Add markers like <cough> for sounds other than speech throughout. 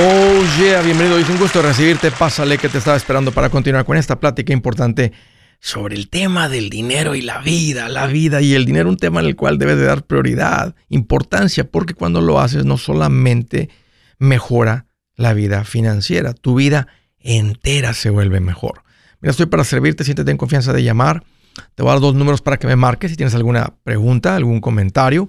Oh yeah, bienvenido. Es un gusto recibirte. Pásale que te estaba esperando para continuar con esta plática importante sobre el tema del dinero y la vida, la vida y el dinero, un tema en el cual debes de dar prioridad, importancia, porque cuando lo haces no solamente mejora la vida financiera, tu vida entera se vuelve mejor. Mira, estoy para servirte, siéntete en confianza de llamar. Te voy a dar dos números para que me marques si tienes alguna pregunta, algún comentario.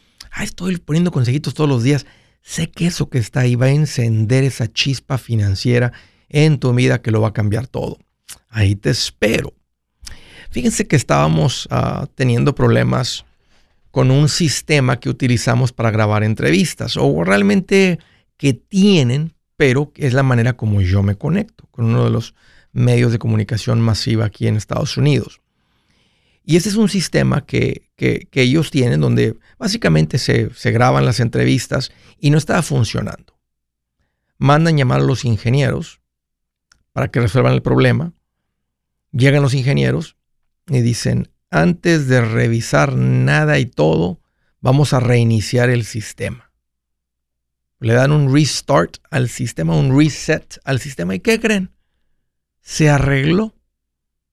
ah, estoy poniendo consejitos todos los días. Sé que eso que está ahí va a encender esa chispa financiera en tu vida que lo va a cambiar todo. Ahí te espero. Fíjense que estábamos ah, teniendo problemas con un sistema que utilizamos para grabar entrevistas, o realmente que tienen, pero es la manera como yo me conecto con uno de los medios de comunicación masiva aquí en Estados Unidos. Y ese es un sistema que, ellos tienen donde básicamente se, se, graban las entrevistas y no estaba funcionando. Mandan llamar a los ingenieros para que resuelvan el problema. Llegan los ingenieros y dicen, antes de revisar nada y todo, vamos a reiniciar el sistema. Le dan un restart al sistema, un reset al sistema. ¿Y qué creen? Se arregló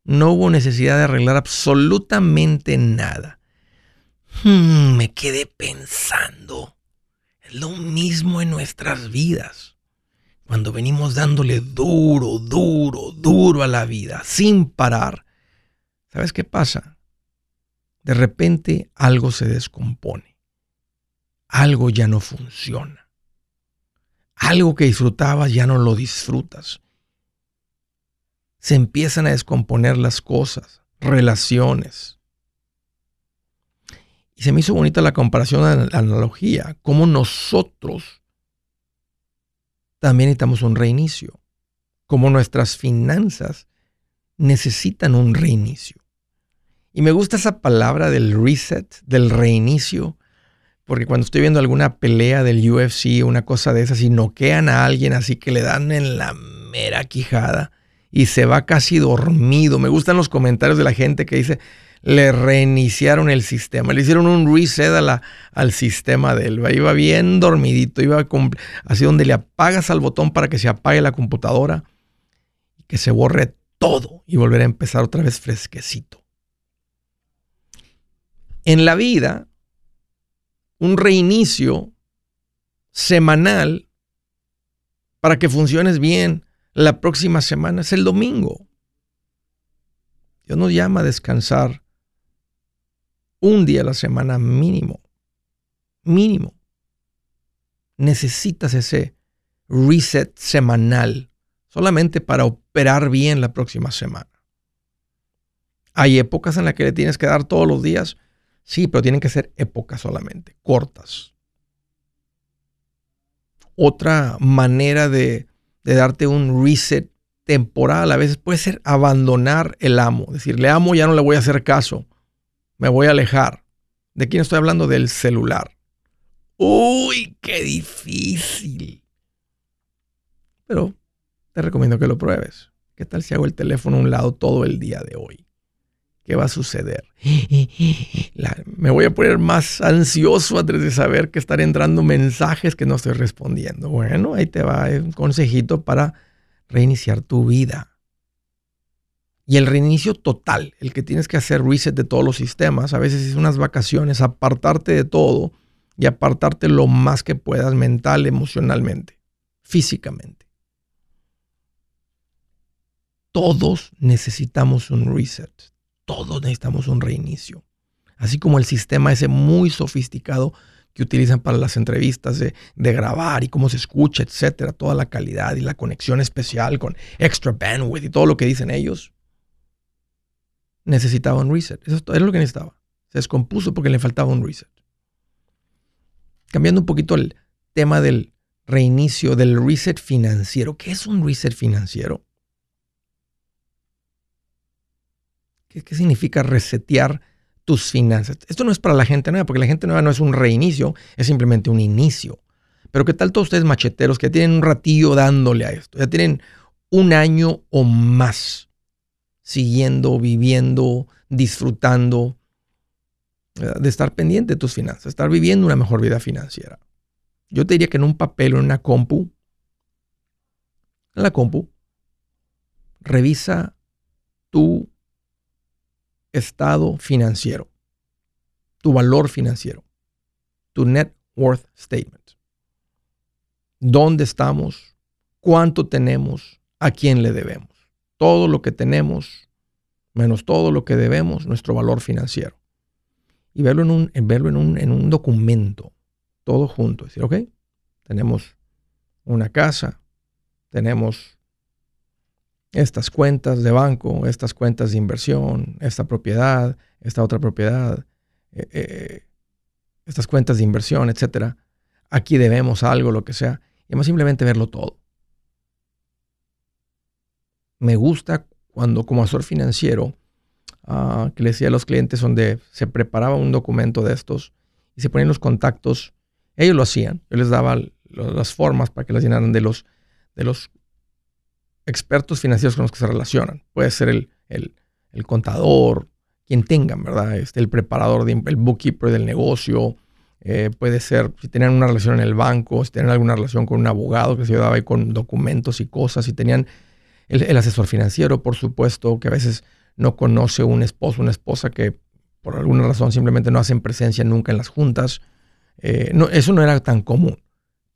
no hubo necesidad de arreglar absolutamente nada. Hmm, me quedé pensando. Es lo mismo en nuestras vidas. Cuando venimos dándole duro, duro, duro a la vida, sin parar. ¿Sabes qué pasa? De repente algo se descompone. Algo ya no funciona. Algo que disfrutabas ya no lo disfrutas se empiezan a descomponer las cosas, relaciones. Y se me hizo bonita la comparación, la analogía, como nosotros también necesitamos un reinicio, como nuestras finanzas necesitan un reinicio. Y me gusta esa palabra del reset, del reinicio, porque cuando estoy viendo alguna pelea del UFC, una cosa de esas, y noquean a alguien así que le dan en la mera quijada, y se va casi dormido. Me gustan los comentarios de la gente que dice, le reiniciaron el sistema, le hicieron un reset al sistema de él. Iba bien dormidito, iba así donde le apagas al botón para que se apague la computadora y que se borre todo y volver a empezar otra vez fresquecito. En la vida, un reinicio semanal para que funciones bien la próxima semana es el domingo. Dios nos llama a descansar un día a la semana mínimo. Mínimo. Necesitas ese reset semanal solamente para operar bien la próxima semana. Hay épocas en las que le tienes que dar todos los días. Sí, pero tienen que ser épocas solamente, cortas. Otra manera de de darte un reset temporal. A veces puede ser abandonar el amo. Decirle amo, ya no le voy a hacer caso. Me voy a alejar. ¿De quién estoy hablando? Del celular. Uy, qué difícil. Pero te recomiendo que lo pruebes. ¿Qué tal si hago el teléfono a un lado todo el día de hoy? ¿Qué va a suceder? me voy a poner más ansioso de saber que están entrando mensajes que no estoy respondiendo. Bueno, ahí te va un consejito para reiniciar tu vida. Y el reinicio total, el que tienes que hacer reset de todos los sistemas, a veces es unas vacaciones, apartarte de todo y apartarte lo más que puedas mental, emocionalmente, físicamente. Todos necesitamos un reset todos necesitamos un reinicio. Así como el sistema ese muy sofisticado que utilizan para las entrevistas de, grabar y cómo se escucha, etcétera, toda la calidad y la conexión especial con extra bandwidth y todo lo que dicen ellos. Necesitaba un reset. Eso era lo que necesitaba. Se descompuso porque le faltaba un reset. Cambiando un poquito el tema del reinicio del reset financiero. ¿Qué es un reset financiero? ¿Qué, significa resetear tus finanzas? Esto no es para la gente nueva, porque la gente nueva no es un reinicio, es simplemente un inicio. Pero ¿qué tal todos ustedes macheteros que tienen un ratillo dándole a esto? Ya tienen un año o más siguiendo, viviendo, disfrutando de estar pendiente de tus finanzas, estar viviendo una mejor vida financiera. Yo te diría que en un papel o en una compu, en la compu, revisa tu estado financiero, tu valor financiero, tu net worth statement. ¿Dónde estamos? ¿Cuánto tenemos? ¿A quién le debemos? Todo lo que tenemos, menos todo lo que debemos, nuestro valor financiero y verlo en un, verlo en un, en un documento, todo junto. Decir, ok, tenemos una casa, tenemos estas cuentas de banco, estas cuentas de inversión, esta propiedad, esta otra propiedad, eh, eh, estas cuentas de inversión, etcétera. Aquí debemos algo, lo que sea. Y además simplemente verlo todo. Me gusta cuando como asesor financiero Ah, que le decía a los clientes donde se preparaba un documento de estos y se ponían los contactos. Ellos lo hacían. Yo les daba las formas para que las llenaran de los, de los expertos financieros con los que se relacionan. Puede ser el, el, el contador, quien tengan, ¿verdad? Este, el preparador, de, el bookkeeper del negocio. Eh, puede ser si tenían una relación en el banco, si tenían alguna relación con un abogado que se ayudaba ahí con documentos y cosas, si tenían el, asesor financiero, por supuesto, que a veces no conoce un esposo, una esposa que por alguna razón simplemente no hacen presencia nunca en las juntas. Eh, no, eso no era tan común.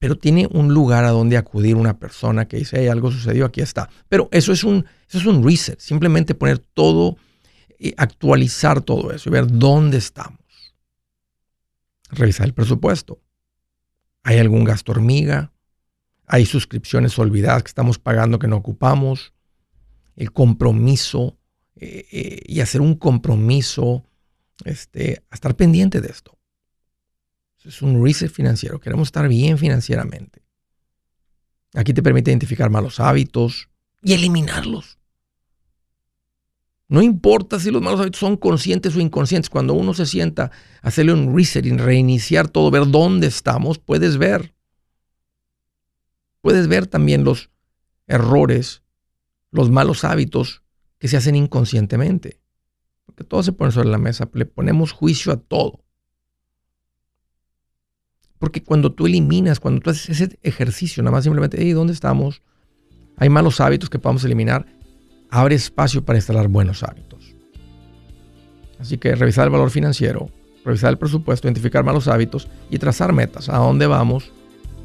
Pero tiene un lugar a donde acudir una persona que dice, hey, algo sucedió, aquí está. Pero eso es un, eso es un reset, simplemente poner todo, y actualizar todo eso y ver dónde estamos. Revisar el presupuesto. ¿Hay algún gasto hormiga? ¿Hay suscripciones olvidadas que estamos pagando que no ocupamos? El compromiso eh, eh, y hacer un compromiso este, estar pendiente de esto. Es un reset financiero. Queremos estar bien financieramente. Aquí te permite identificar malos hábitos y eliminarlos. No importa si los malos hábitos son conscientes o inconscientes. Cuando uno se sienta a hacerle un reset y reiniciar todo, ver dónde estamos, puedes ver. Puedes ver también los errores, los malos hábitos que se hacen inconscientemente. Porque todo se pone sobre la mesa, le ponemos juicio a todo. Porque cuando tú eliminas, cuando tú haces ese ejercicio, nada más simplemente, hey, ¿dónde estamos? Hay malos hábitos que podemos eliminar. Abre espacio para instalar buenos hábitos. Así que revisar el valor financiero, revisar el presupuesto, identificar malos hábitos y trazar metas. ¿A dónde vamos?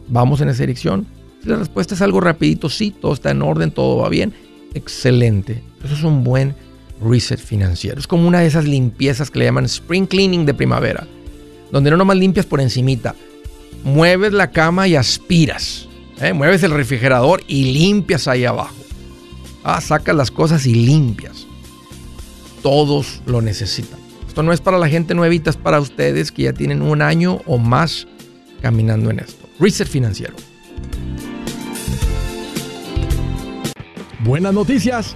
¿Vamos en esa dirección? Si la respuesta es algo rapidito, sí, todo está en orden, todo va bien, excelente. Eso es un buen reset financiero. Es como una de esas limpiezas que le llaman spring cleaning de primavera, donde no nomás limpias por encimita, mueves la cama y aspiras, ¿eh? mueves el refrigerador y limpias ahí abajo. Ah, sacas las cosas y limpias. Todos lo necesitan. Esto no es para la gente nuevita, es para ustedes que ya tienen un año o más caminando en esto. Reset financiero. Buenas noticias.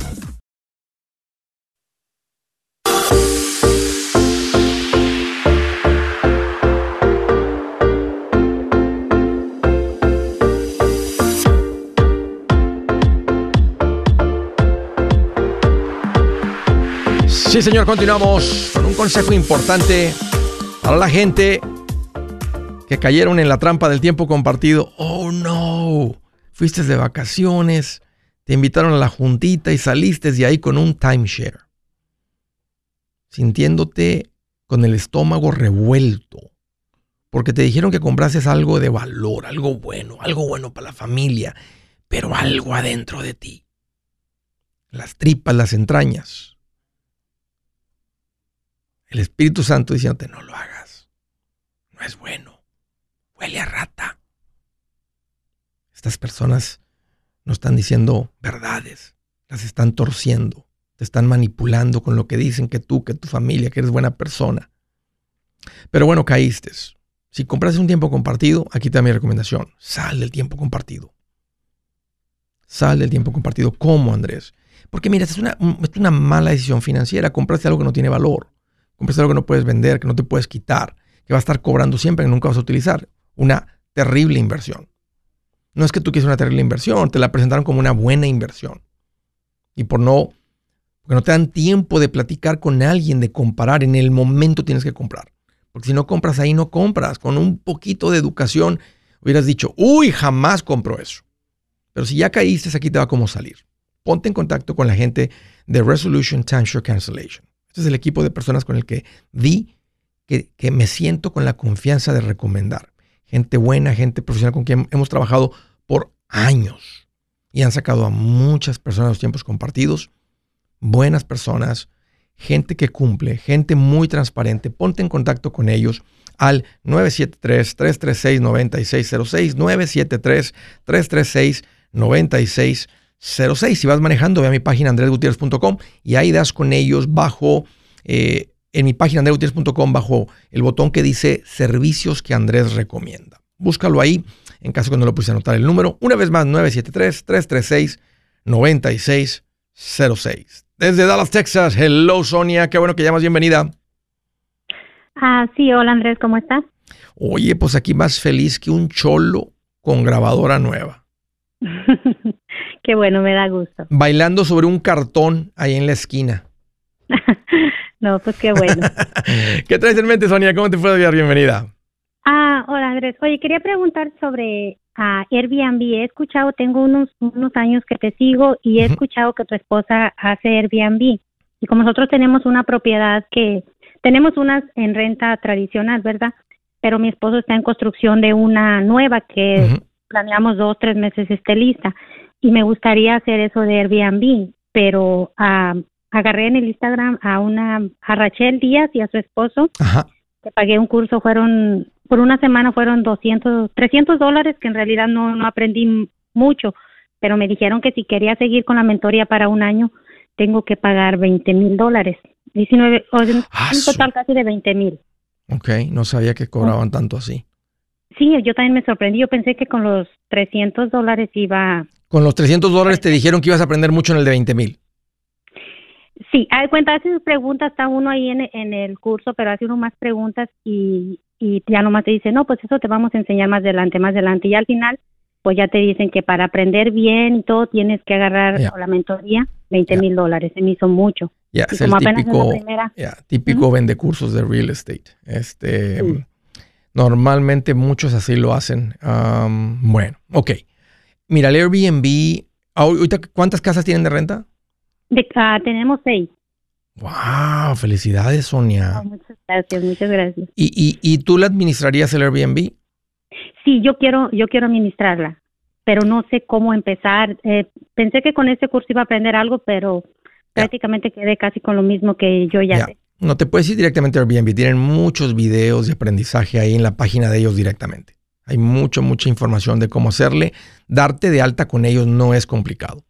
Sí, señor, continuamos con un consejo importante para la gente que cayeron en la trampa del tiempo compartido. Oh, no. Fuiste de vacaciones, te invitaron a la juntita y saliste de ahí con un timeshare. Sintiéndote con el estómago revuelto. Porque te dijeron que comprases algo de valor, algo bueno, algo bueno para la familia, pero algo adentro de ti. Las tripas, las entrañas el Espíritu Santo diciéndote, no lo hagas. No es bueno. Huele a rata. Estas personas no están diciendo verdades. Las están torciendo. Te están manipulando con lo que dicen que tú, que tu familia, que eres buena persona. Pero bueno, caíste. Si compras un tiempo compartido, aquí da mi recomendación. Sal del tiempo compartido. Sal del tiempo compartido. ¿Cómo, Andrés? Porque mira, es una, es una mala decisión financiera. Compraste algo que no tiene valor. Compras algo que no puedes vender, que no te puedes quitar, que va a estar cobrando siempre, que nunca vas a utilizar. Una terrible inversión. No es que tú quieras una terrible inversión, te la presentaron como una buena inversión. Y por no, porque no te dan tiempo de platicar con alguien, de comparar, en el momento tienes que comprar. Porque si no compras ahí, no compras. Con un poquito de educación hubieras dicho, uy, jamás compro eso. Pero si ya caíste, aquí te va cómo salir. Ponte en contacto con la gente de Resolution Timeshare Cancellation. Este es el equipo de personas con el que vi que, me siento con la confianza de recomendar. Gente buena, gente profesional con quien hemos trabajado por años y han sacado a muchas personas los tiempos compartidos. Buenas personas, gente que cumple, gente muy transparente. Ponte en contacto con ellos al 973-336-9606, 973-336-9606. 06. Si vas manejando, ve a mi página andresgutierrez.com y ahí das con ellos bajo, eh, en mi página andresgutierrez.com, bajo el botón que dice servicios que Andrés recomienda. Búscalo ahí en caso que no lo puse anotar el número. Una vez más, 973-336-9606. Desde Dallas, Texas. Hello, Sonia. Qué bueno que llamas. Bienvenida. Ah, sí, hola Andrés, ¿cómo estás? Oye, pues aquí más feliz que un cholo con grabadora nueva. <laughs> Qué bueno, me da gusto. Bailando sobre un cartón ahí en la esquina. <laughs> no, pues qué bueno. <laughs> ¿Qué traes en mente, Sonia? ¿Cómo te fue de Bienvenida. Ah, hola Andrés. Oye, quería preguntar sobre uh, Airbnb. He escuchado, tengo unos, unos años que te sigo y he escuchado que tu esposa hace Airbnb. Y como nosotros tenemos una propiedad que, tenemos unas en renta tradicional, ¿verdad? Pero mi esposo está en construcción de una nueva que planeamos dos, tres meses esté lista y me gustaría hacer eso de Airbnb, pero ah, agarré en el Instagram a una, a Rachel Díaz y a su esposo, que pagué un curso, fueron, por una semana fueron 200, 300 dólares, que en realidad no, no aprendí mucho, pero me dijeron que si quería seguir con la mentoría para un año, tengo que pagar 20 mil dólares, 19, o ah, un total casi de 20 mil. Ok, no sabía que cobraban tanto así. Sí, yo también me sorprendí. Yo pensé que con los 300 dólares iba... Con los 300 dólares te dijeron que ibas a aprender mucho en el de 20 mil. Sí, hay cuenta, hace preguntas, está uno ahí en, en, el curso, pero hace uno más preguntas y, y ya nomás te dice, no, pues eso te vamos a enseñar más adelante, más adelante. Y al final, pues ya te dicen que para aprender bien y todo tienes que agarrar la mentoría 20 mil dólares. Se me hizo mucho. Ya, es el típico, típico vende cursos de real estate. Este, Normalmente muchos así lo hacen. bueno, ok. Mira, el Airbnb, ahorita, ¿cuántas casas tienen de renta? Ah, tenemos seis. Wow, felicidades, Sonia. muchas gracias, muchas gracias. ¿Y, y, tú la administrarías el Airbnb? Sí, yo quiero, yo quiero administrarla, pero no sé cómo empezar. Eh, pensé que con este curso iba a aprender algo, pero prácticamente quedé casi con lo mismo que yo ya sé. No te puedes ir directamente a Airbnb. Tienen muchos videos de aprendizaje ahí en la página de ellos directamente. Hay mucha, mucha información de cómo hacerle. Darte de alta con ellos no es complicado.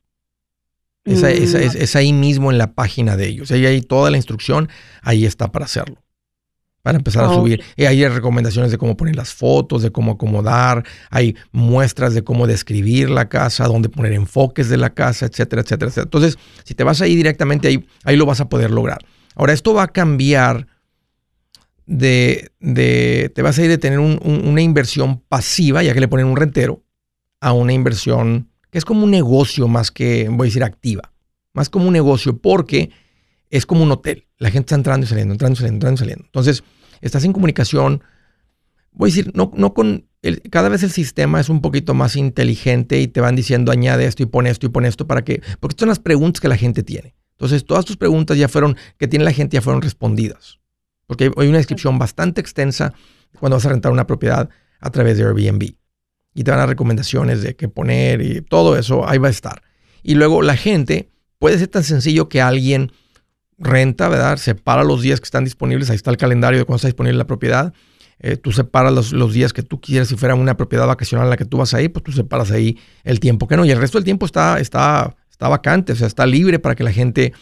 Es, mm. ahí mismo en la página de ellos. Ahí hay toda la instrucción, ahí está para hacerlo. Para empezar a subir. Y ahí hay recomendaciones de cómo poner las fotos, de cómo acomodar. Hay muestras de cómo describir la casa, dónde poner enfoques de la casa, etcétera, etcétera, etcétera. Entonces, si te vas ahí directamente, ahí, ahí lo vas a poder lograr. Ahora, esto va a cambiar de, te vas a ir de tener una inversión pasiva, ya que le ponen un rentero, a una inversión que es como un negocio más que, voy a decir, activa. Más como un negocio porque es como un hotel. La gente está entrando y saliendo, entrando y saliendo, entrando y saliendo. Entonces, estás en comunicación, voy a decir, no, no con, cada vez el sistema es un poquito más inteligente y te van diciendo añade esto y pone esto y pone esto para que, porque son las preguntas que la gente tiene. Entonces, todas tus preguntas ya fueron, que tiene la gente, ya fueron respondidas. Porque hay una descripción bastante extensa cuando vas a rentar una propiedad a través de Airbnb. Y te van a dar recomendaciones de qué poner y todo eso, ahí va a estar. Y luego la gente, puede ser tan sencillo que alguien renta, ¿verdad? Separa los días que están disponibles, ahí está el calendario de cuando está disponible la propiedad. Eh, tú separas los, los, días que tú quieres, si fuera una propiedad vacacional en la que tú vas a ir, pues tú separas ahí el tiempo que no. Y el resto del tiempo está, está está vacante, o sea, está libre para que la gente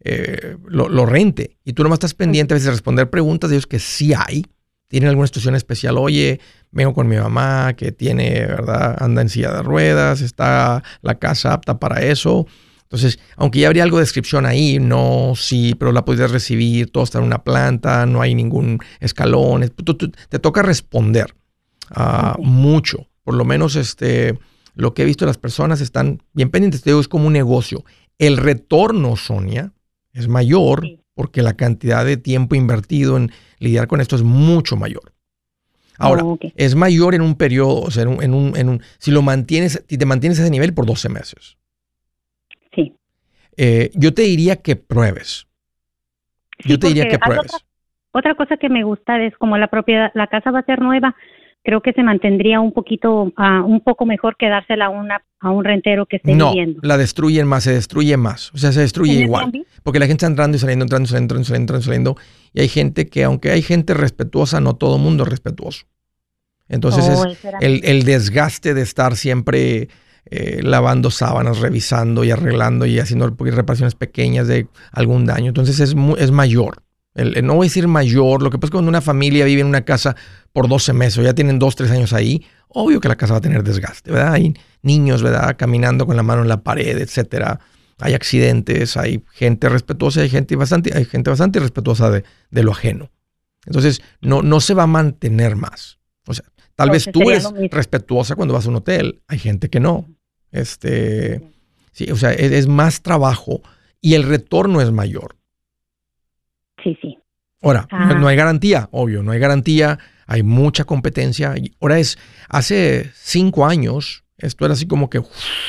eh, lo, rente. Y tú nomás estás pendiente a veces de responder preguntas de ellos que sí hay. Tienen alguna situación especial. Oye, vengo con mi mamá que tiene, ¿verdad? Anda en silla de ruedas, está la casa apta para eso. Entonces, aunque ya habría algo de descripción ahí, no, sí, pero la puedes recibir, todo está en una planta, no hay ningún escalón. te toca responder uh, mucho. Por lo menos, este, lo que he visto las personas están bien pendientes. Te digo, es como un negocio. El retorno, Sonia, es mayor porque la cantidad de tiempo invertido en lidiar con esto es mucho mayor. Ahora, oh, es mayor en un periodo, o sea, en un, en un, si lo mantienes, si te mantienes a ese nivel por 12 meses. Sí. Eh, yo te diría que pruebes. yo te diría que pruebes. Otra, otra, cosa que me gusta es como la propiedad, la casa va a ser nueva, creo que se mantendría un poquito, uh, un poco mejor que dársela a, una, a un rentero que esté no, viviendo. la destruyen más, se destruye más, o sea, se destruye igual. Porque la gente está entrando y saliendo, entrando y saliendo, entrando y saliendo, entrando y hay gente que, aunque hay gente respetuosa, no todo el mundo es respetuoso. Entonces oh, es el, el, desgaste de estar siempre eh, lavando sábanas, revisando y arreglando y haciendo reparaciones pequeñas de algún daño. Entonces es, es mayor no voy a decir mayor, lo que pasa es que cuando una familia vive en una casa por 12 meses o ya tienen 2, 3 años ahí, obvio que la casa va a tener desgaste, ¿verdad? Hay niños, ¿verdad? Caminando con la mano en la pared, etcétera. Hay accidentes, hay gente respetuosa, hay gente bastante, hay gente bastante respetuosa de, lo ajeno. Entonces, no, no se va a mantener más. O sea, tal vez tú eres respetuosa cuando vas a un hotel, hay gente que no. Este, sí, o sea, es más trabajo y el retorno es mayor sí, sí. Ahora, no, hay garantía, obvio, no hay garantía, hay mucha competencia. Ahora es, hace cinco años, esto era así como que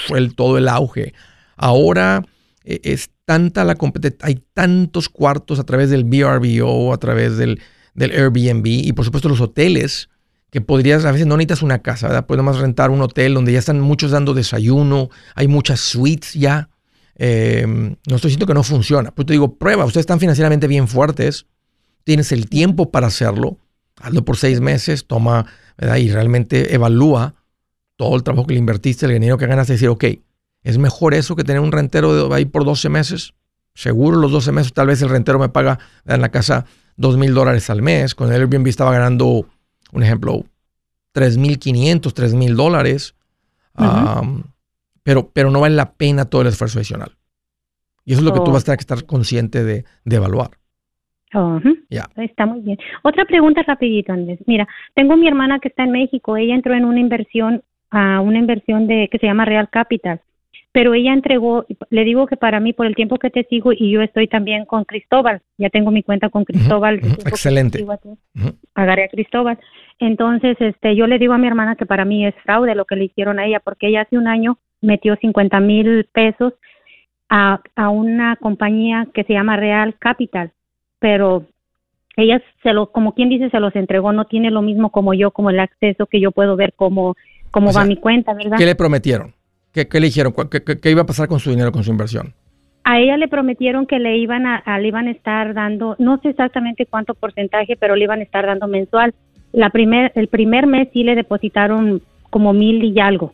fue el, todo el auge. Ahora e, es tanta la competencia, hay tantos cuartos a través del VRBO, a través del, del Airbnb y por supuesto los hoteles que podrías, a veces no necesitas una casa, ¿verdad? Puedes más rentar un hotel donde ya están muchos dando desayuno, hay muchas suites ya. Em, no estoy diciendo que no funciona. Pues te digo, prueba, ustedes están financieramente bien fuertes, tienes el tiempo para hacerlo, hazlo por seis meses, toma, ¿verdad? Y realmente evalúa todo el trabajo que le invertiste, el dinero que ganas, y decir, ok, ¿es mejor eso que tener un rentero de ahí por 12 meses? Seguro los 12 meses, tal vez el rentero me paga en la casa dos mil dólares al mes. Con el Airbnb estaba ganando, un ejemplo, 3.500, 3.000 dólares pero, pero no vale la pena todo el esfuerzo adicional. Y eso es lo que tú vas a tener que estar consciente de, evaluar. ya Está muy bien. Otra pregunta rapidito, Andrés. Mira, tengo mi hermana que está en México. Ella entró en una inversión, a una inversión de que se llama Real Capital. pero ella entregó, le digo que para mí, por el tiempo que te sigo, y yo estoy también con Cristóbal, ya tengo mi cuenta con Cristóbal. Excelente. Agarré a Cristóbal. Entonces, este, yo le digo a mi hermana que para mí es fraude lo que le hicieron a ella, porque ella hace un año metió 50 mil pesos a, a una compañía que se llama Real Capital, pero ella se lo, como quien dice, se los entregó, no tiene lo mismo como yo, como el acceso que yo puedo ver cómo, cómo va mi cuenta, ¿verdad? ¿Qué le prometieron? ¿Qué, qué le dijeron? ¿Qué, iba a pasar con su dinero, con su inversión? A ella le prometieron que le iban a, le iban a estar dando, no sé exactamente cuánto porcentaje, pero le iban a estar dando mensual. La primer, el primer mes sí le depositaron como mil y algo.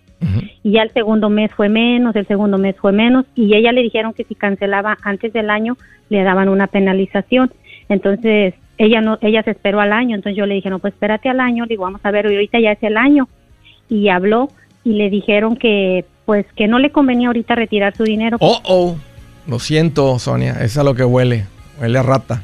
Y ya el segundo mes fue menos, el segundo mes fue menos, y ella le dijeron que si cancelaba antes del año le daban una penalización. Entonces ella no, ella se esperó al año, entonces yo le dije no, pues espérate al año, le digo vamos a ver, ahorita ya es el año, y habló y le dijeron que pues que no le convenía ahorita retirar su dinero. Oh, oh, lo siento, Sonia, es a lo que huele, huele a rata.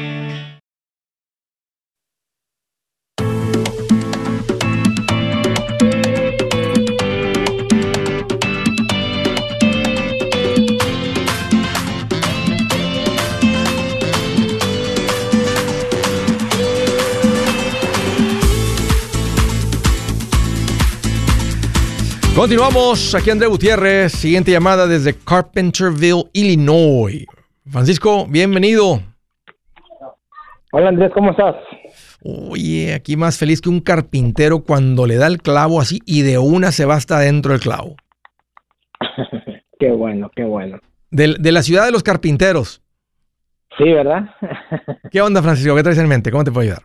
Continuamos, aquí André Gutiérrez, siguiente llamada desde Carpenterville, Illinois. Francisco, bienvenido. Hola Andrés, ¿cómo estás? Oye, aquí más feliz que un carpintero cuando le da el clavo así y de una se va hasta dentro del clavo. <laughs> qué bueno, qué bueno. De, de, la ciudad de los carpinteros. Sí, ¿verdad? <laughs> ¿Qué onda, Francisco? ¿Qué traes en mente? ¿Cómo te puedo ayudar?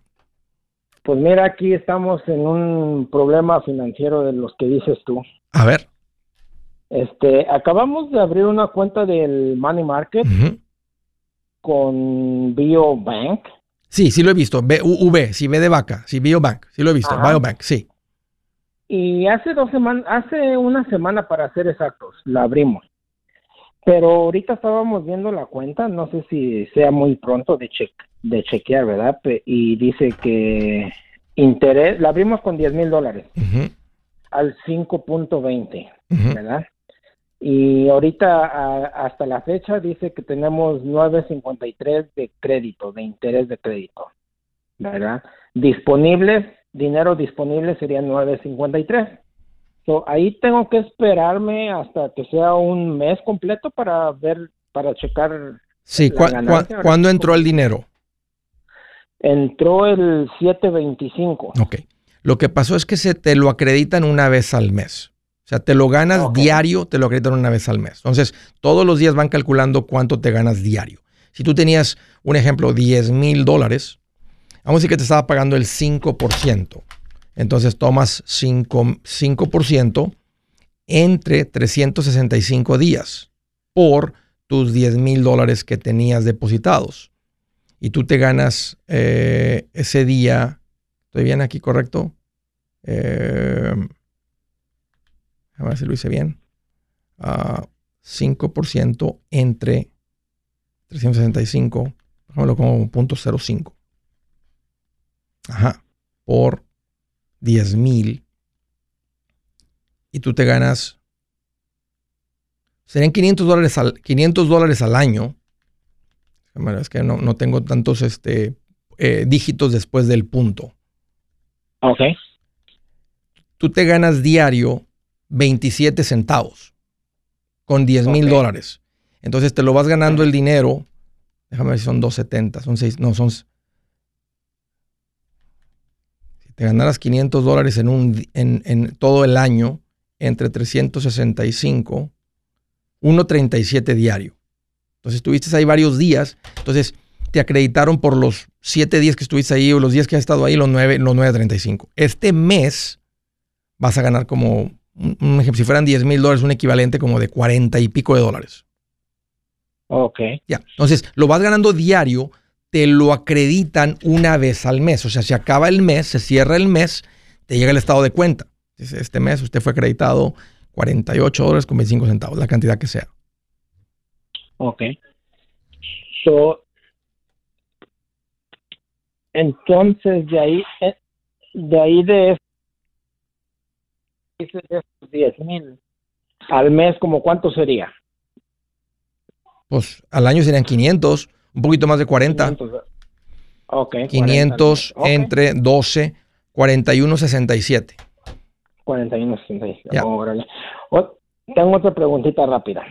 Pues mira, aquí estamos en un problema financiero de los que dices tú. A ver. Este, acabamos de abrir una cuenta del Money Market con BioBank. Sí, sí lo he visto. B-U-V, sí, B de vaca. Sí, BioBank. Sí lo he visto. BioBank, sí. Y hace dos semanas, hace una semana para ser exactos, la abrimos. Pero ahorita estábamos viendo la cuenta, no sé si sea muy pronto de, check, de chequear, ¿verdad? Y dice que interés, la abrimos con 10 mil dólares al 5.20, ¿verdad? Y ahorita hasta la fecha dice que tenemos 9.53 de crédito, de interés de crédito, ¿verdad? Disponibles, dinero disponible sería 9.53 ahí tengo que esperarme hasta que sea un mes completo para ver, para checar. Sí, ¿cuándo entró el dinero? Entró el 725. Ok. Lo que pasó es que se te lo acreditan una vez al mes. O sea, te lo ganas diario, te lo acreditan una vez al mes. Entonces, todos los días van calculando cuánto te ganas diario. Si tú tenías, un ejemplo, 10 mil dólares, vamos a decir que te estaba pagando el 5%. Entonces tomas 5%, entre 365 días por tus 10 mil dólares que tenías depositados. Y tú te ganas eh, ese día, ¿estoy bien aquí correcto? Eh, a ver si lo hice bien. 5% ah, entre 365, déjamelo como .05. Ajá, por 10 mil y tú te ganas, serían 500 dólares al, 500 dólares al año. Es que no, no tengo tantos este, eh, dígitos después del punto. Ok. Tú te ganas diario 27 centavos con 10 mil dólares. Entonces te lo vas ganando el dinero. Déjame ver si son 270, son 6, no, son... Si te ganaras 500 dólares en, un, en, en todo el año, entre 365, 1.37 diario. Entonces estuviste ahí varios días. Entonces te acreditaron por los 7 días que estuviste ahí o los días que has estado ahí, los 9, los 9.35. Este mes vas a ganar como, un, ejemplo, si fueran 10 mil dólares, un equivalente como de 40 y pico de dólares. Ok. Ya. Entonces lo vas ganando diario, te lo acreditan una vez al mes. O sea, se acaba el mes, se cierra el mes, te llega el estado de cuenta. Este mes usted fue acreditado 48 dólares con 25 centavos, la cantidad que sea. Ok. So, entonces, de ahí, eh, de ahí de esos 10 mil al mes, ¿como cuánto sería? Pues al año serían 500, un poquito más de 40. 500, okay, 500 entre 12, 41, 67. 41, 67. Órale. tengo otra preguntita rápida.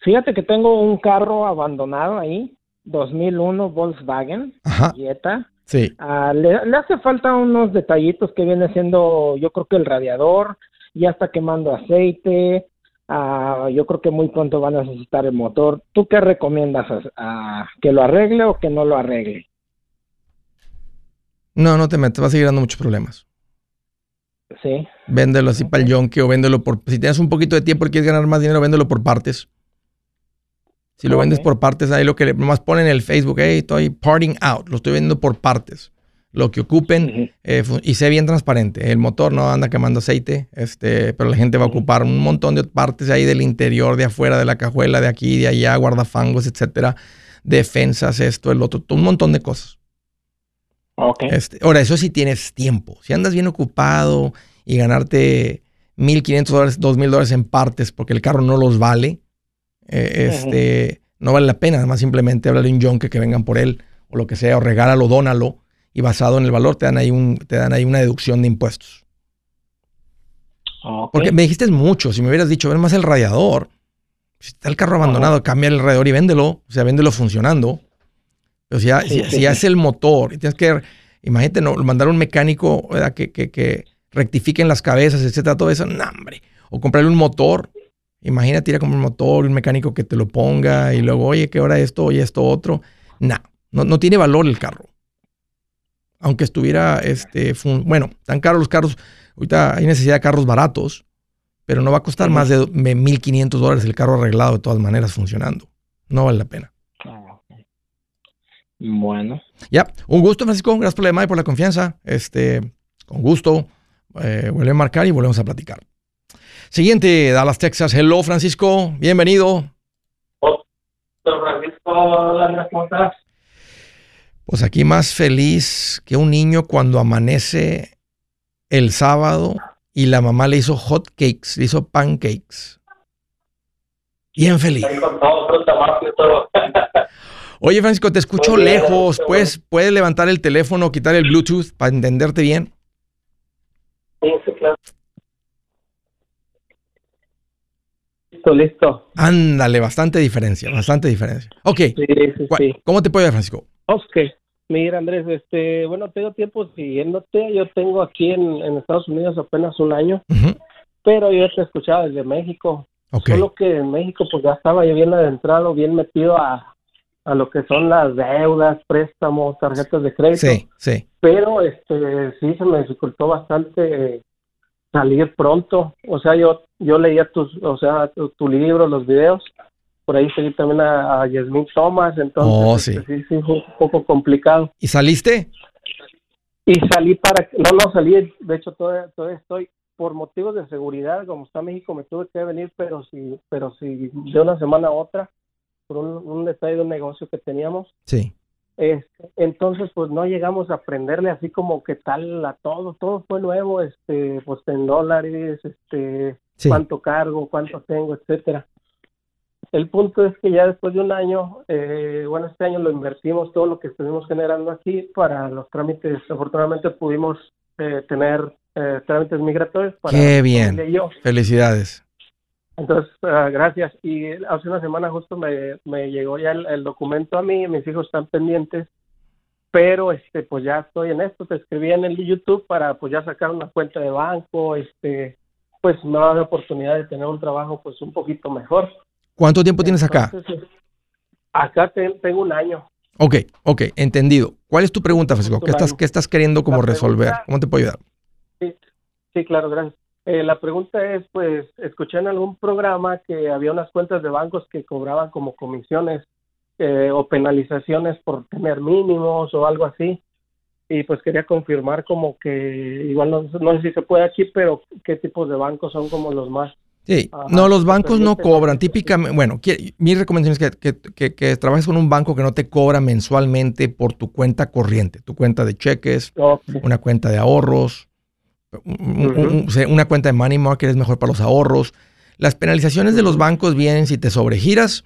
Fíjate que tengo un carro abandonado ahí, 2001 Volkswagen, Jetta. Sí. Ah, le, hace falta unos detallitos que viene siendo, yo creo que el radiador, ya está quemando aceite, uh, yo creo que muy pronto van a necesitar el motor. ¿Tú qué recomiendas? ¿Que lo arregle o que no lo arregle? No, no te metes, va a seguir dando muchos problemas. Sí. Véndelo así para el yonke o véndelo por... Si tienes un poquito de tiempo y quieres ganar más dinero, véndelo por partes. Si lo vendes por partes, ahí lo que le, más ponen en el Facebook, hey, estoy parting out, lo estoy vendiendo por partes. Lo que ocupen eh, y sé bien transparente. El motor no anda quemando aceite, este, pero la gente va a ocupar un montón de partes ahí del interior, de afuera, de la cajuela, de aquí, de allá, guardafangos, etcétera, defensas, esto, el otro, un montón de cosas. Okay. Este, ahora, eso sí tienes tiempo. Si andas bien ocupado y ganarte 1.500 dólares, 2.000 dólares en partes porque el carro no los vale, eh, este, no vale la pena, además simplemente hablarle un yonke que vengan por él o lo que sea, o regálalo, dónalo y basado en el valor te dan ahí, un, te dan ahí una deducción de impuestos. Porque me dijiste mucho, si me hubieras dicho, ven más el radiador, si está el carro abandonado, cambia el radiador y véndelo, o sea, véndelo funcionando. Pero si ya, si, es el motor y tienes que, imagínate, no, mandar un mecánico Que, que, que rectifiquen las cabezas, etcétera, todo eso, no, hombre. O comprarle un motor Imagínate ir a comprar un motor, un mecánico que te lo ponga y luego, oye, ¿qué hora esto? Oye, esto otro. no, no tiene valor el carro. Aunque estuviera, este, bueno, tan caros los carros. Ahorita hay necesidad de carros baratos, pero no va a costar más de 1.500 dólares el carro arreglado de todas maneras funcionando. No vale la pena. Ah, bueno. Ya, un gusto, Francisco. Gracias por la llamada y por la confianza. Este, con gusto. Eh, vuelve a marcar y volvemos a platicar. Siguiente, Dallas, Texas. Hello, Francisco. Bienvenido. Hola, Francisco. Hola, ¿cómo estás? Pues aquí más feliz que un niño cuando amanece el sábado y la mamá le hizo hot cakes, le hizo pancakes. Bien feliz. Oye, Francisco, te escucho lejos. ¿Puedes, ¿Puedes levantar el teléfono, quitar el Bluetooth para entenderte bien? Sí, sí, claro. Listo, listo. Ándale, bastante diferencia, bastante diferencia. Ok. Sí, sí, ¿Cómo te puedo ayudar, Francisco? Ok. Mira, Andrés, este, bueno, tengo tiempo siguiéndote. Yo tengo aquí en, Estados Unidos apenas un año, pero yo te escuchaba desde México. Solo que en México, pues ya estaba yo bien adentrado, bien metido a, a lo que son las deudas, préstamos, tarjetas de crédito. Sí, sí. Pero este, sí se me dificultó bastante salir pronto. O sea, yo yo leía tus, o sea, tu, libro, los videos. Por ahí seguí también a, a Yasmin Thomas, entonces oh, este, sí. sí, fue un poco complicado. ¿Y saliste? Y salí para, no, no salí, de hecho todavía, todavía estoy, por motivos de seguridad, como está México, me tuve que venir, pero sí, pero sí, de una semana a otra, por un, un detalle de un negocio que teníamos. Sí. Este, entonces, pues no llegamos a aprenderle así como que tal a todo, todo fue nuevo, este, pues en dólares, este, cuánto cargo, cuánto tengo, etcétera. El punto es que ya después de un año, eh, bueno, este año lo invertimos todo lo que estuvimos generando aquí para los trámites. Afortunadamente pudimos eh, tener eh, trámites migratorios. Para Qué bien. Felicidades. Entonces, ah, gracias. Y hace una semana justo me, me llegó ya el, documento a mí, mis hijos están pendientes, pero este pues ya estoy en esto, te escribí en el YouTube para pues ya sacar una cuenta de banco, este pues me da la oportunidad de tener un trabajo pues un poquito mejor. ¿Cuánto tiempo tienes acá? acá tengo un año. Ok, ok, entendido. ¿Cuál es tu pregunta, Francisco? ¿Qué estás, qué estás queriendo como resolver? ¿Cómo te puedo ayudar? Sí, sí claro, gracias. Eh, la pregunta es, pues, escuché en algún programa que había unas cuentas de bancos que cobraban como comisiones eh, o penalizaciones por tener mínimos o algo así. Y pues quería confirmar como que, igual no, no sé si se puede aquí, pero qué tipos de bancos son como los más Sí, no, los bancos no cobran. Típicamente, bueno, mi recomendación es que, trabajes con un banco que no te cobra mensualmente por tu cuenta corriente, tu cuenta de cheques, una cuenta de ahorros, una cuenta de money market es mejor para los ahorros. Las penalizaciones de los bancos vienen si te sobregiras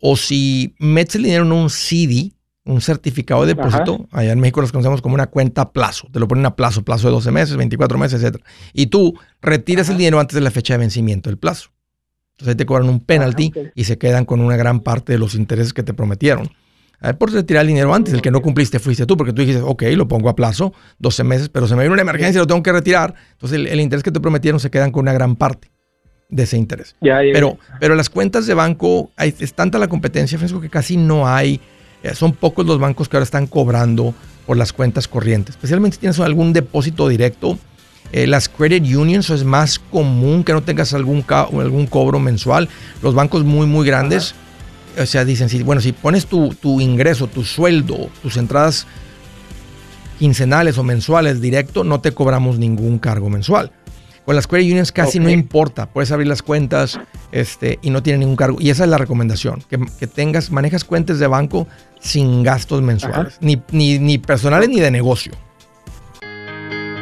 o si metes el dinero en un CD, un certificado de depósito. Allá en México los conocemos como una cuenta a plazo. Te lo ponen a plazo, plazo de 12 meses, 24 meses, etc. Y tú retiras el dinero antes de la fecha de vencimiento del plazo. Entonces ahí te cobran un penalty y se quedan con una gran parte de los intereses que te prometieron. Por retirar el dinero antes, el que no cumpliste fuiste tú, porque tú dijiste, ok, lo pongo a plazo, 12 meses, pero se me viene una emergencia, lo tengo que retirar. Entonces el, interés que te prometieron se quedan con una gran parte de ese interés. pero, pero las cuentas de banco, es tanta la competencia, Francisco, que casi no hay eh, son pocos los bancos que ahora están cobrando por las cuentas corrientes, especialmente si tienes algún depósito directo. Eh, las credit unions es más común que no tengas algún, algún cobro mensual. Los bancos muy, muy grandes, o sea, dicen, si, bueno, si pones tu, tu ingreso, tu sueldo, tus entradas quincenales o mensuales directo, no te cobramos ningún cargo mensual. Con las credit unions casi no importa, puedes abrir las cuentas este, y no tiene ningún cargo. Y esa es la recomendación, que, que tengas, manejas cuentas de banco sin gastos mensuales, ni, ni, ni personales ni de negocio.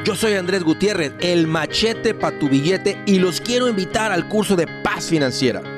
Yo soy Andrés Gutiérrez, el machete para tu billete y los quiero invitar al curso de paz financiera.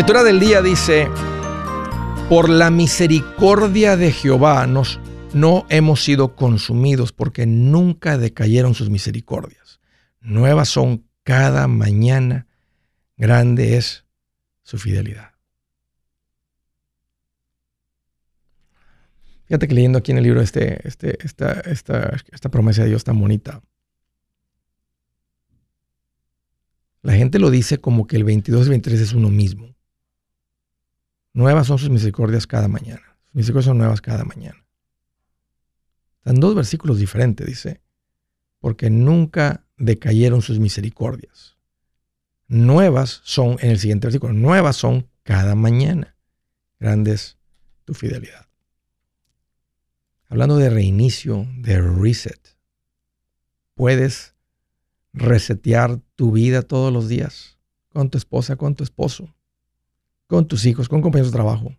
Escritura del día dice, por la misericordia de Jehová nos, no hemos sido consumidos porque nunca decayeron sus misericordias. Nuevas son cada mañana, grande es su fidelidad. Fíjate que leyendo aquí en el libro este, este, esta, esta, esta promesa de Dios tan bonita. La gente lo dice como que el 22 y 23 es uno mismo. Nuevas son sus misericordias cada mañana. Sus misericordias son nuevas cada mañana. Están dos versículos diferentes, dice, porque nunca decayeron sus misericordias. Nuevas son, en el siguiente versículo, nuevas son cada mañana. Grandes tu fidelidad. Hablando de reinicio, de reset, puedes resetear tu vida todos los días con tu esposa, con tu esposo con tus hijos, con compañeros de trabajo,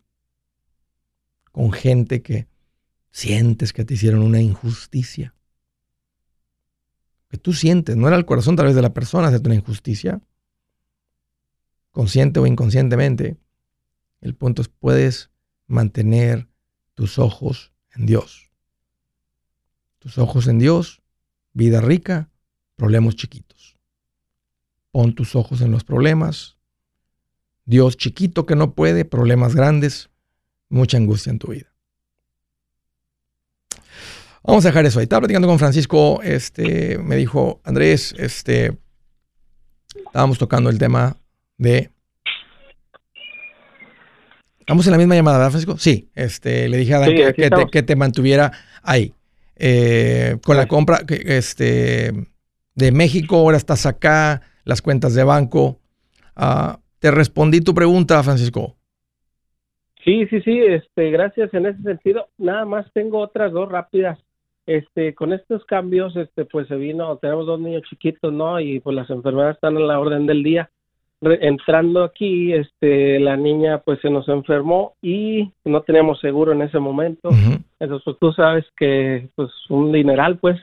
con gente que sientes que te hicieron una injusticia. Que tú sientes, no era el corazón tal vez de la persona hacerte una injusticia, consciente o inconscientemente. El punto es, puedes mantener tus ojos en Dios. Tus ojos en Dios, vida rica, problemas chiquitos. Pon tus ojos en los problemas. Dios chiquito que no puede, problemas grandes, mucha angustia en tu vida. Vamos a dejar eso ahí. Estaba platicando con Francisco, este, me dijo, Andrés, este, estábamos tocando el tema de... ¿Estamos en la misma llamada, ¿verdad, Francisco? Sí, este, le dije a Dan que, te, mantuviera ahí. Eh, con la compra este, de México, ahora estás acá, las cuentas de banco. Ah, te respondí tu pregunta, Francisco. Sí, sí, sí, este, gracias en ese sentido. Nada más tengo otras dos rápidas este, con estos cambios, este, pues se vino, tenemos dos niños chiquitos, ¿no? Y pues las enfermedades están en la orden del día. entrando aquí, este, la niña pues se nos enfermó y no teníamos seguro en ese momento. Entonces, pues, tú sabes que pues un dineral, pues,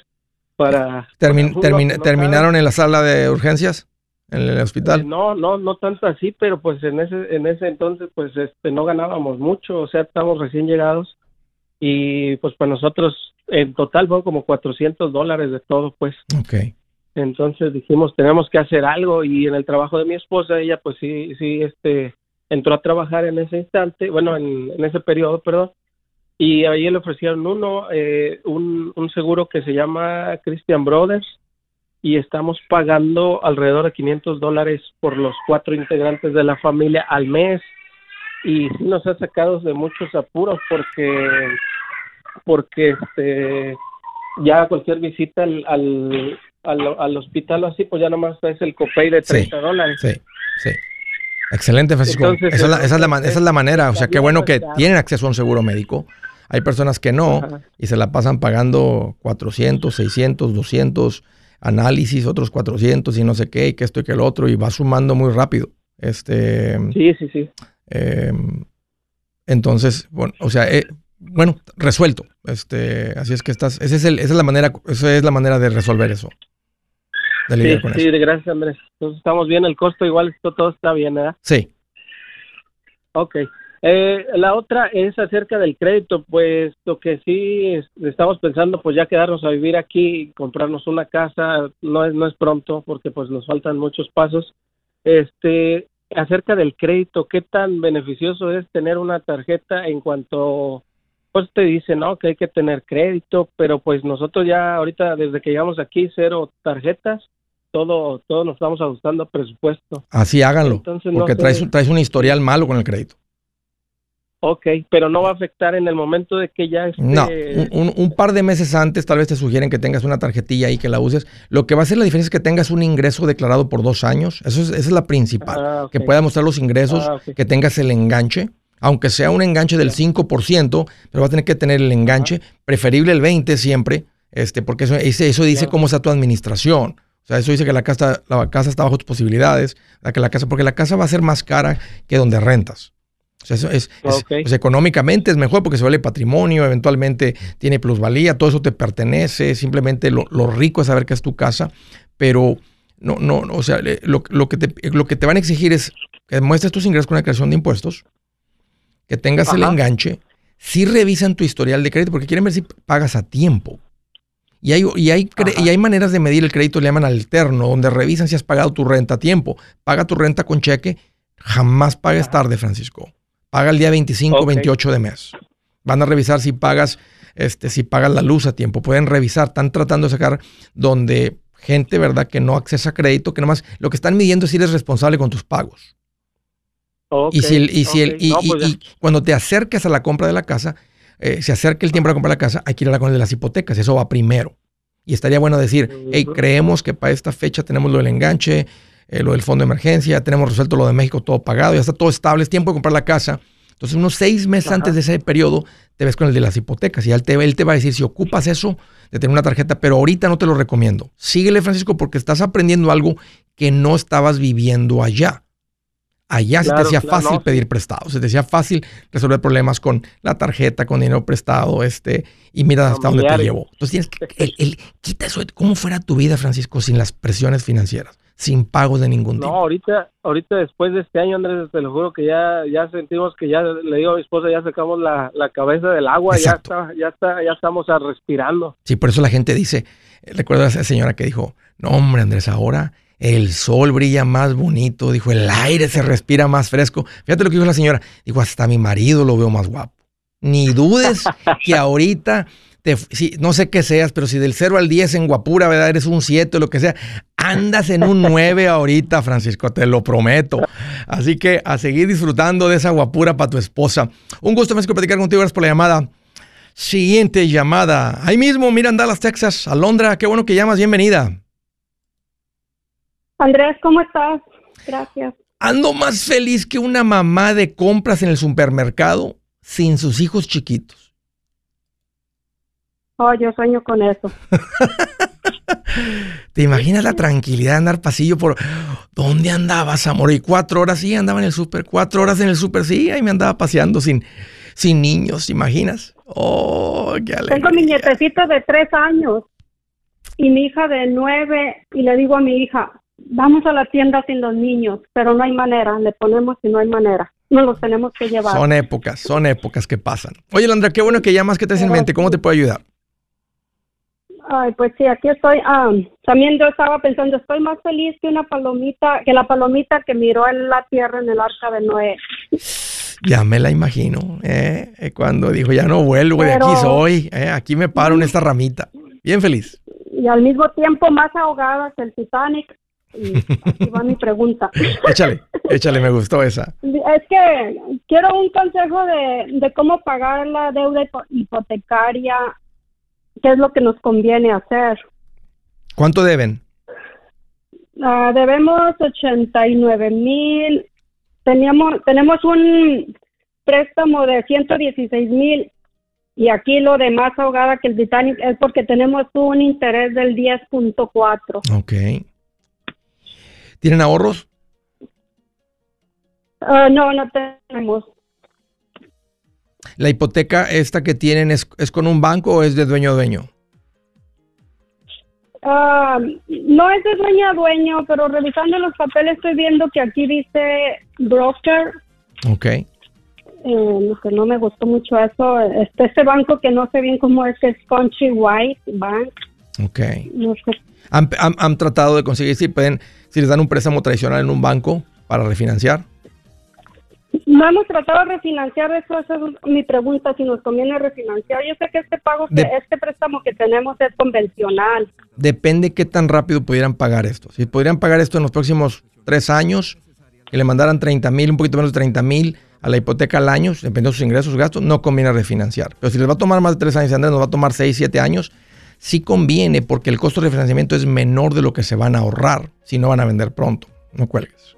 para... ¿Terminaron en la sala de urgencias? ¿En el hospital? Eh, no, no, no tanto así, pero pues en ese, en ese entonces pues este, no ganábamos mucho, o sea, estábamos recién llegados y pues para nosotros en total fueron como 400 dólares de todo, pues. Ok. Entonces dijimos, tenemos que hacer algo y en el trabajo de mi esposa, ella pues sí, sí, este, entró a trabajar en ese instante, bueno, en, ese periodo, perdón, y ahí le ofrecieron uno, eh, un, un seguro que se llama Christian Brothers y estamos pagando alrededor de 500 dólares por los cuatro integrantes de la familia al mes y sí nos ha sacado de muchos apuros porque porque este ya cualquier visita al, al, al, hospital o así, pues ya nomás es el copay de 30 dólares. Sí, sí. Excelente, Francisco. esa, es la, esa, es la, esa, es la, manera. O sea, qué bueno que tienen acceso a un seguro médico. Hay personas que no y se la pasan pagando 400, 600, 200 análisis, otros 400 y no sé qué, y que esto y que el otro, y va sumando muy rápido. Este, sí, sí, sí. Eh, entonces, bueno, o sea, eh, bueno, resuelto. Este, así es que estás, ese es el, esa es la manera, esa es la manera de resolver eso. sí, sí, gracias Andrés. Entonces estamos bien, el costo igual esto todo está bien, ¿verdad? Sí. Ok. Eh, la otra es acerca del crédito, pues lo que sí estamos pensando, pues ya quedarnos a vivir aquí, comprarnos una casa, no es no es pronto porque pues nos faltan muchos pasos. Este, acerca del crédito, ¿qué tan beneficioso es tener una tarjeta en cuanto pues te dice, ¿no? Que hay que tener crédito, pero pues nosotros ya ahorita desde que llegamos aquí cero tarjetas, todo todo nos estamos ajustando presupuesto. Así háganlo, porque traes, traes un historial malo con el crédito. Ok, pero no va a afectar en el momento de que ya esté... No, un, par de meses antes tal vez te sugieren que tengas una tarjetilla ahí que la uses. Lo que va a hacer la diferencia es que tengas un ingreso declarado por dos años. Eso es, esa es la principal. Ah, que pueda mostrar los ingresos, ah, que tengas el enganche. Aunque sea un enganche del 5%, pero va a tener que tener el enganche, preferible el 20% siempre, este, porque eso, eso dice cómo está tu administración. O sea, eso dice que la casa, la casa está bajo tus posibilidades, que la casa, porque la casa va a ser más cara que donde rentas. O sea, eso es, pues, económicamente es mejor porque se vale patrimonio, eventualmente tiene plusvalía, todo eso te pertenece, simplemente lo, rico es saber que es tu casa, pero no, no, o sea, lo, que te, lo que te van a exigir es que muestres tus ingresos con la creación de impuestos, que tengas el enganche, si revisan tu historial de crédito porque quieren ver si pagas a tiempo. Y hay, y, hay, y hay maneras de medir el crédito, le llaman alterno, donde revisan si has pagado tu renta a tiempo. Paga tu renta con cheque, jamás pagues tarde, Francisco. Paga el día 25 o 28 de mes. Van a revisar si pagas, este, si pagas la luz a tiempo. Pueden revisar. Están tratando de sacar donde gente, ¿verdad?, que no accesa crédito, que nomás lo que están midiendo es si eres responsable con tus pagos. y si, y, si y, pues cuando te acerques a la compra de la casa, eh, se acerca el tiempo de comprar la casa, hay que ir a la con de las hipotecas. Eso va primero. Y estaría bueno decir, hey, creemos que para esta fecha tenemos lo del enganche, eh, lo del fondo de emergencia, tenemos resuelto lo de México todo pagado, ya está todo estable, es tiempo de comprar la casa. Entonces, unos seis meses antes de ese periodo, te ves con el de las hipotecas y él te, él te va a decir si ocupas eso de tener una tarjeta, pero ahorita no te lo recomiendo. Síguele, Francisco, porque estás aprendiendo algo que no estabas viviendo allá. Allá se te hacía fácil pedir prestado, se te hacía fácil resolver problemas con la tarjeta, con dinero prestado, este, y mira hasta dónde te llevó. Entonces tienes que, <laughs> el, quita eso, ¿cómo fuera tu vida, Francisco, sin las presiones financieras? Sin pagos de ningún tipo. No, ahorita, ahorita después de este año, Andrés, te lo juro que ya, ya sentimos que ya, le digo a mi esposa, ya sacamos la, cabeza del agua, ya está, ya está, ya estamos a respirando. Sí, por eso la gente dice, recuerda a esa señora que dijo, no hombre Andrés, ahora el sol brilla más bonito, dijo, el aire se respira más fresco. Fíjate lo que dijo la señora, dijo, hasta mi marido lo veo más guapo. Ni dudes que ahorita, te, no sé qué seas, pero si del 0 al 10 en guapura, ¿verdad? Eres un 7 o lo que sea, andas en un 9 ahorita, Francisco, te lo prometo. Así que a seguir disfrutando de esa guapura para tu esposa. Un gusto, Francisco, platicar contigo, gracias por la llamada. Siguiente llamada. Ahí mismo, mira, en Dallas, Texas. Alondra, qué bueno que llamas, bienvenida. Andrés, ¿cómo estás? Gracias. Ando más feliz que una mamá de compras en el supermercado sin sus hijos chiquitos. Oh, yo sueño con eso. <laughs> ¿Te imaginas la tranquilidad de andar pasillo por... ¿Dónde andabas, amor? Y cuatro horas, sí, andaba en el súper. Cuatro horas en el súper, sí, ahí me andaba paseando sin, sin niños, ¿te imaginas? Oh, qué alegría. Tengo mi nietecito de tres años y mi hija de nueve y le digo a mi hija, vamos a la tienda sin los niños, pero no hay manera, le ponemos y no hay manera. No los tenemos que llevar. Son épocas, son épocas que pasan. Oye, Landra, qué bueno que llamas, que te en mente. ¿Cómo te puedo ayudar? Ay, pues sí, aquí estoy. Ah, también yo estaba pensando, estoy más feliz que una palomita, que la palomita que miró en la tierra en el arca de Noé. Ya me la imagino, ¿eh? eh cuando dijo, ya no vuelvo, de aquí soy, ¿eh? aquí me paro en esta ramita. Bien feliz. Y al mismo tiempo más ahogada que el Titanic y aquí va mi pregunta. <laughs> échale, échale, me gustó esa. Es que quiero un consejo de, cómo pagar la deuda hipotecaria, qué es lo que nos conviene hacer. ¿Cuánto deben? Uh, debemos 89 mil. Teníamos, tenemos un préstamo de 116 mil y aquí lo de más ahogada que el Titanic es porque tenemos un interés del 10.4. Ok. ¿Tienen ahorros? Ah, no, no tenemos. ¿La hipoteca esta que tienen es, con un banco o es de dueño a dueño? Ah, no es de dueño a dueño, pero revisando los papeles estoy viendo que aquí dice broker. Ok. Eh, que no me gustó mucho eso. Este, este banco que no sé bien cómo es, que es Country White Bank. Ok. ¿Han, han, tratado de conseguir si pueden si les dan un préstamo tradicional en un banco para refinanciar? No hemos tratado de refinanciar eso, esa es mi pregunta, si nos conviene refinanciar. Yo sé que este pago, este préstamo que tenemos es convencional. Depende qué tan rápido pudieran pagar esto. Si pudieran pagar esto en los próximos tres años, que le mandaran 30 mil, un poquito menos de 30 mil a la hipoteca al año, dependiendo de sus ingresos, sus gastos, no conviene refinanciar. Pero si les va a tomar más de tres años, Andrés, nos va a tomar seis, siete años, sí conviene porque el costo de refinanciamiento es menor de lo que se van a ahorrar si no van a vender pronto. No cuelgues.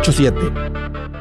887